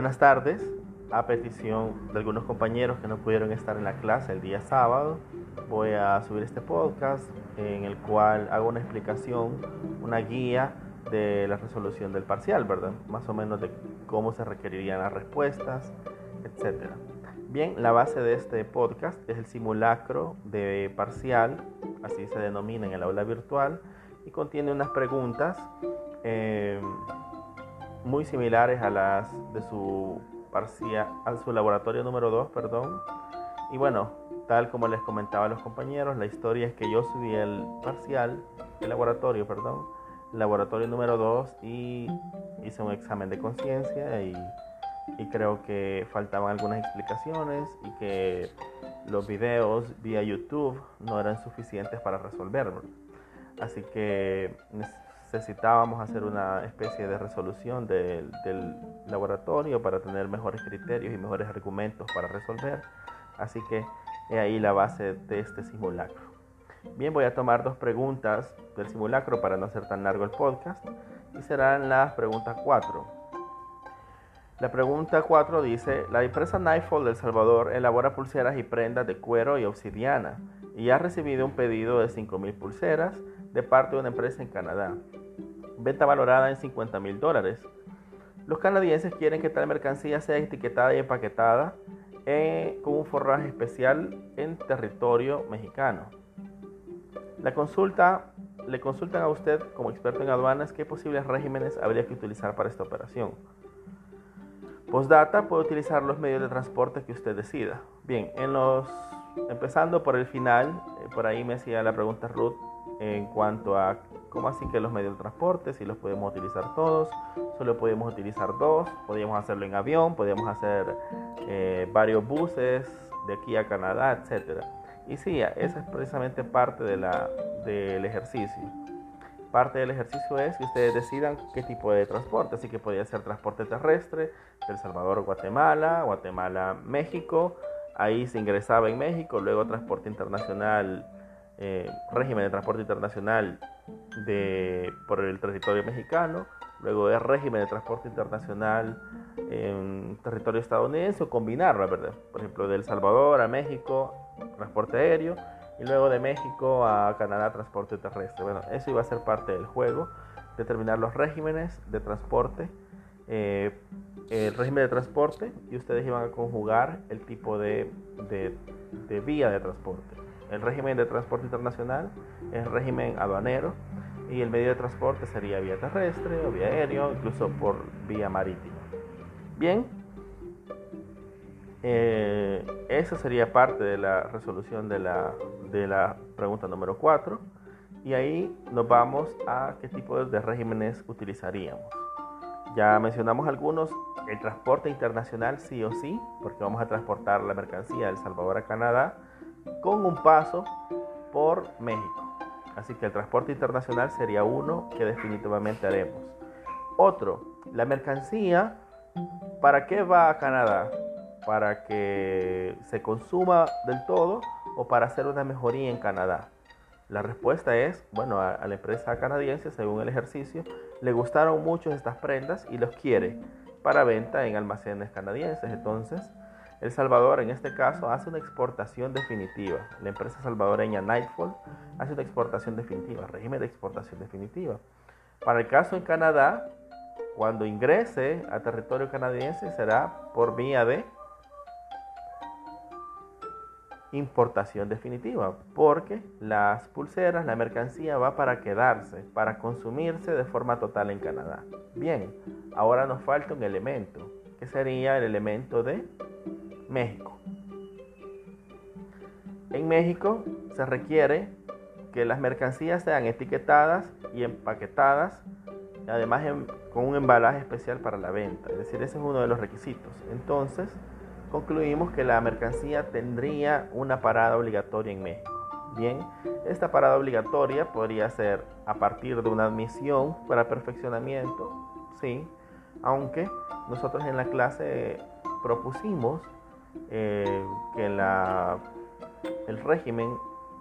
Buenas tardes. A petición de algunos compañeros que no pudieron estar en la clase el día sábado, voy a subir este podcast en el cual hago una explicación, una guía de la resolución del parcial, ¿verdad? Más o menos de cómo se requerirían las respuestas, etc. Bien, la base de este podcast es el simulacro de parcial, así se denomina en el aula virtual, y contiene unas preguntas eh, muy similares a las de su a su laboratorio número 2, perdón. Y bueno, tal como les comentaba a los compañeros, la historia es que yo subí el parcial, el laboratorio, perdón, laboratorio número 2 y hice un examen de conciencia y, y creo que faltaban algunas explicaciones y que los videos vía YouTube no eran suficientes para resolverlo. Así que necesitábamos hacer una especie de resolución del, laboratorio para tener mejores criterios y mejores argumentos para resolver. Así que he ahí la base de este simulacro. Bien, voy a tomar dos preguntas del simulacro para no hacer tan largo el podcast y serán las preguntas 4. La pregunta 4 dice, la empresa Nightfall de El Salvador elabora pulseras y prendas de cuero y obsidiana y ha recibido un pedido de 5.000 pulseras de parte de una empresa en Canadá. Venta valorada en 50 mil dólares. Los canadienses quieren que tal mercancía sea etiquetada y empaquetada eh, con un forraje especial en territorio mexicano. La consulta, le consultan a usted como experto en aduanas qué posibles regímenes habría que utilizar para esta operación. Postdata puede utilizar los medios de transporte que usted decida. Bien, en los, empezando por el final, eh, por ahí me hacía la pregunta Ruth en cuanto a cómo así que los medios de transporte, si los podemos utilizar todos, solo podemos utilizar dos, podríamos hacerlo en avión, podríamos hacer eh, varios buses de aquí a Canadá, etc. Y sí, esa es precisamente parte del ejercicio. Parte del ejercicio es que ustedes decidan qué tipo de transporte, así que podría ser transporte terrestre del Salvador Guatemala, Guatemala México, ahí se ingresaba en México, luego transporte internacional eh, régimen de transporte internacional de, por el territorio mexicano, luego de régimen de transporte internacional en territorio estadounidense o combinarlo, ¿verdad? Por ejemplo, de El Salvador a México, transporte aéreo, y luego de México a Canadá, transporte terrestre. Bueno, eso iba a ser parte del juego, determinar los regímenes de transporte, eh, el régimen de transporte, y ustedes iban a conjugar el tipo de, de vía de transporte el régimen de transporte internacional, el régimen aduanero y el medio de transporte sería vía terrestre o vía aéreo, incluso por vía marítima. Bien, eh, esa sería parte de la resolución de la, de la pregunta número 4 y ahí nos vamos a qué tipo de regímenes utilizaríamos. Ya mencionamos algunos, el transporte internacional sí o sí, porque vamos a transportar la mercancía del Salvador a Canadá, con un paso por México. Así que el transporte internacional sería uno que definitivamente haremos. Otro, la mercancía, ¿para qué va a Canadá? ¿Para que se consuma del todo o para hacer una mejoría en Canadá? La respuesta es, bueno, a, la empresa canadiense, según el ejercicio, le gustaron mucho estas prendas y los quiere para venta en almacenes canadienses. Entonces, el Salvador, en este caso, hace una exportación definitiva. La empresa salvadoreña Nightfall hace una exportación definitiva, régimen de exportación definitiva. Para el caso en Canadá, cuando ingrese a territorio canadiense será por vía de importación definitiva, porque las pulseras, la mercancía va para quedarse, para consumirse de forma total en Canadá. Bien, ahora nos falta un elemento, que sería el elemento de México. En México se requiere que las mercancías sean etiquetadas y empaquetadas, además con un embalaje especial para la venta. Es decir, ese es uno de los requisitos. Entonces, concluimos que la mercancía tendría una parada obligatoria en México. Bien, esta parada obligatoria podría ser a partir de una admisión para perfeccionamiento, sí, aunque nosotros en la clase propusimos eh, que la, el régimen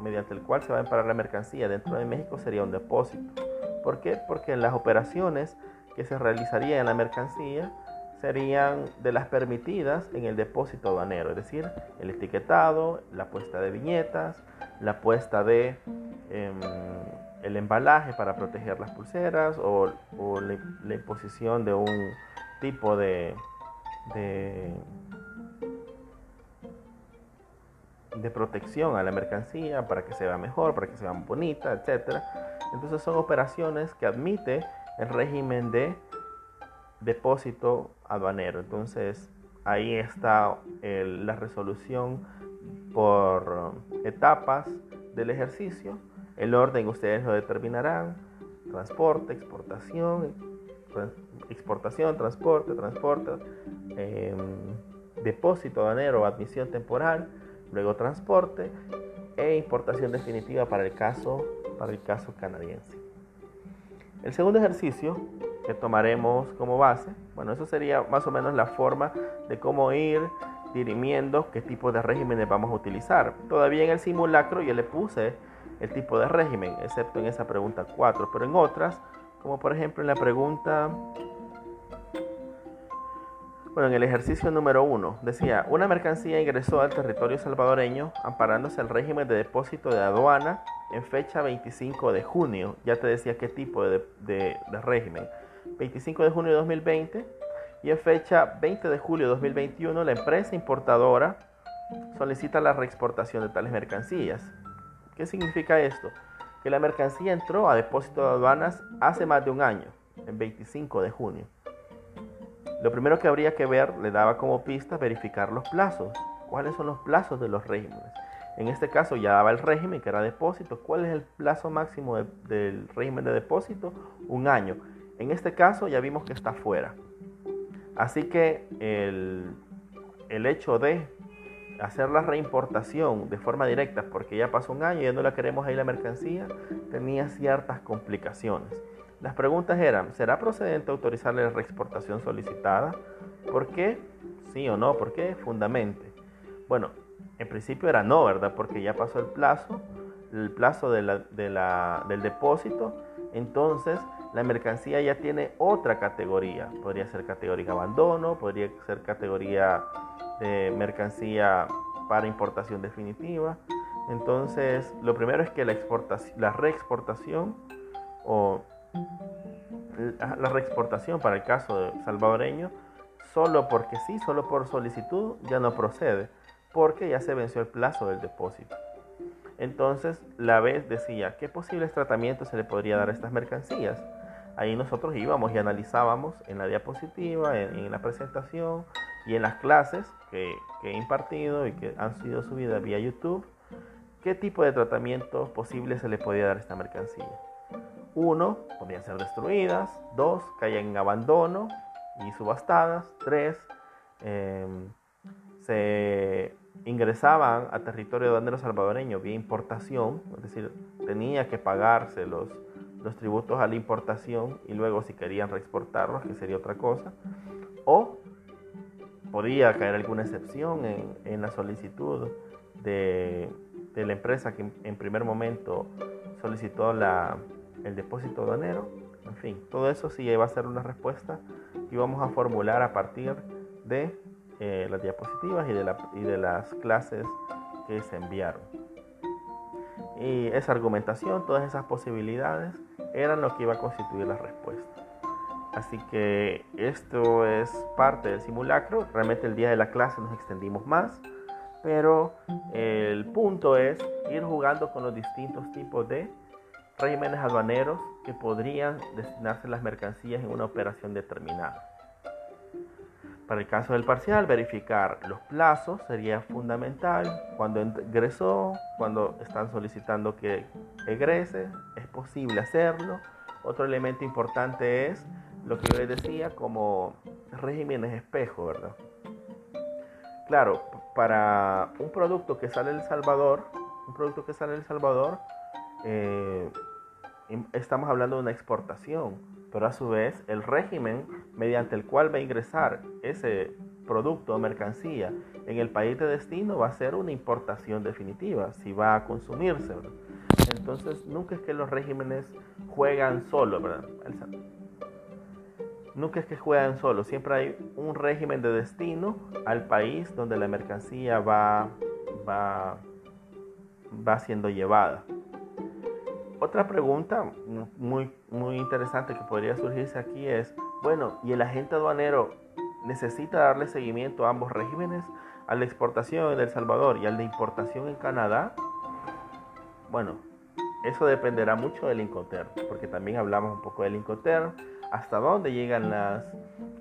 mediante el cual se va a emparar la mercancía dentro de México sería un depósito. ¿Por qué? Porque las operaciones que se realizarían en la mercancía serían de las permitidas en el depósito aduanero, es decir, el etiquetado, la puesta de viñetas, la puesta de em, el embalaje para proteger las pulseras o, la, imposición de un tipo de, de, de protección a la mercancía para que se vea mejor, para que se vea bonita, etc. Entonces son operaciones que admite el régimen de depósito aduanero. Entonces ahí está la resolución por etapas del ejercicio. El orden ustedes lo determinarán. Transporte, exportación, exportación, transporte, transporte, em, depósito aduanero admisión temporal, luego transporte e importación definitiva para el caso, para el caso canadiense. El segundo ejercicio que tomaremos como base, bueno, eso sería más o menos la forma de cómo ir dirimiendo qué tipo de regímenes vamos a utilizar. Todavía en el simulacro yo le puse el tipo de régimen, excepto en esa pregunta 4, pero en otras, como por ejemplo en la pregunta bueno, en el ejercicio número uno decía, una mercancía ingresó al territorio salvadoreño amparándose al régimen de depósito de aduana en fecha 25 de junio. Ya te decía qué tipo de régimen. 25 de junio de 2020 y en fecha 20 de julio de 2021 la empresa importadora solicita la reexportación de tales mercancías. ¿Qué significa esto? Que la mercancía entró a depósito de aduanas hace más de un año, en 25 de junio. Lo primero que habría que ver, le daba como pista verificar los plazos. ¿Cuáles son los plazos de los regímenes? En este caso ya daba el régimen que era depósito. ¿Cuál es el plazo máximo del régimen de depósito? Un año. En este caso ya vimos que está fuera. Así que el, el hecho de hacer la reimportación de forma directa, porque ya pasó un año y ya no la queremos ahí la mercancía, tenía ciertas complicaciones. Las preguntas eran, ¿será procedente autorizarle la reexportación solicitada? ¿Por qué? Sí o no, ¿por qué? Fundamente. Bueno, en principio era no, ¿verdad? Porque ya pasó el plazo, el plazo de del depósito, entonces la mercancía ya tiene otra categoría. Podría ser categoría abandono, podría ser categoría de mercancía para importación definitiva. Entonces, lo primero es que la, exportación, la reexportación o la reexportación para el caso salvadoreño, solo porque sí, solo por solicitud, ya no procede, porque ya se venció el plazo del depósito. Entonces, la vez decía, ¿qué posibles tratamientos se le podría dar a estas mercancías? Ahí nosotros íbamos y analizábamos en la diapositiva, en, la presentación y en las clases que, he impartido y que han sido subidas vía YouTube, qué tipo de tratamiento posible se le podía dar a esta mercancía. Uno, podían ser destruidas. Dos, caían en abandono y subastadas. Tres, em, se ingresaban a territorio aduanero salvadoreño vía importación, es decir, tenía que pagarse los, tributos a la importación y luego si querían reexportarlos, que sería otra cosa, o podía caer alguna excepción en, en la solicitud de, de, la empresa que en primer momento solicitó la, el depósito aduanero, en fin, todo eso sí va a ser una respuesta que vamos a formular a partir de eh, las diapositivas y de, la, y de las clases que se enviaron. Y esa argumentación, todas esas posibilidades eran lo que iba a constituir la respuesta. Así que esto es parte del simulacro. Realmente el día de la clase nos extendimos más, pero el punto es ir jugando con los distintos tipos de regímenes aduaneros que podrían destinarse las mercancías en una operación determinada. Para el caso del parcial, verificar los plazos sería fundamental. Cuando ingresó, cuando están solicitando que egrese, es posible hacerlo. Otro elemento importante es lo que yo les decía como regímenes espejo, ¿verdad? Claro, para un producto que sale del Salvador, un producto que sale del Salvador, eh, estamos hablando de una exportación, pero a su vez el régimen mediante el cual va a ingresar ese producto o mercancía en el país de destino va a ser una importación definitiva, si va a consumirse. Entonces, nunca es que los regímenes juegan solo, nunca es que juegan solo, siempre hay un régimen de destino al país donde la mercancía va, va, va siendo llevada. Otra pregunta muy, muy interesante que podría surgirse aquí es, bueno, ¿y el agente aduanero necesita darle seguimiento a ambos regímenes? ¿Al de exportación en El Salvador y al de importación en Canadá? Bueno, eso dependerá mucho del Incoterm, porque también hablamos un poco del Incoterm, hasta dónde llegan las,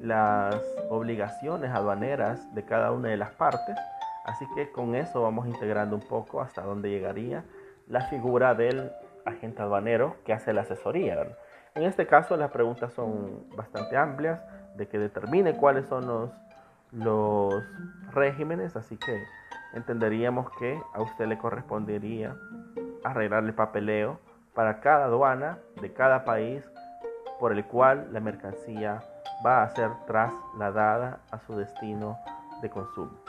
las obligaciones aduaneras de cada una de las partes. Así que con eso vamos integrando un poco hasta dónde llegaría la figura del agente aduanero que hace la asesoría. En este caso las preguntas son bastante amplias de que determine cuáles son los, los regímenes, así que entenderíamos que a usted le correspondería arreglar el papeleo para cada aduana de cada país por el cual la mercancía va a ser trasladada a su destino de consumo.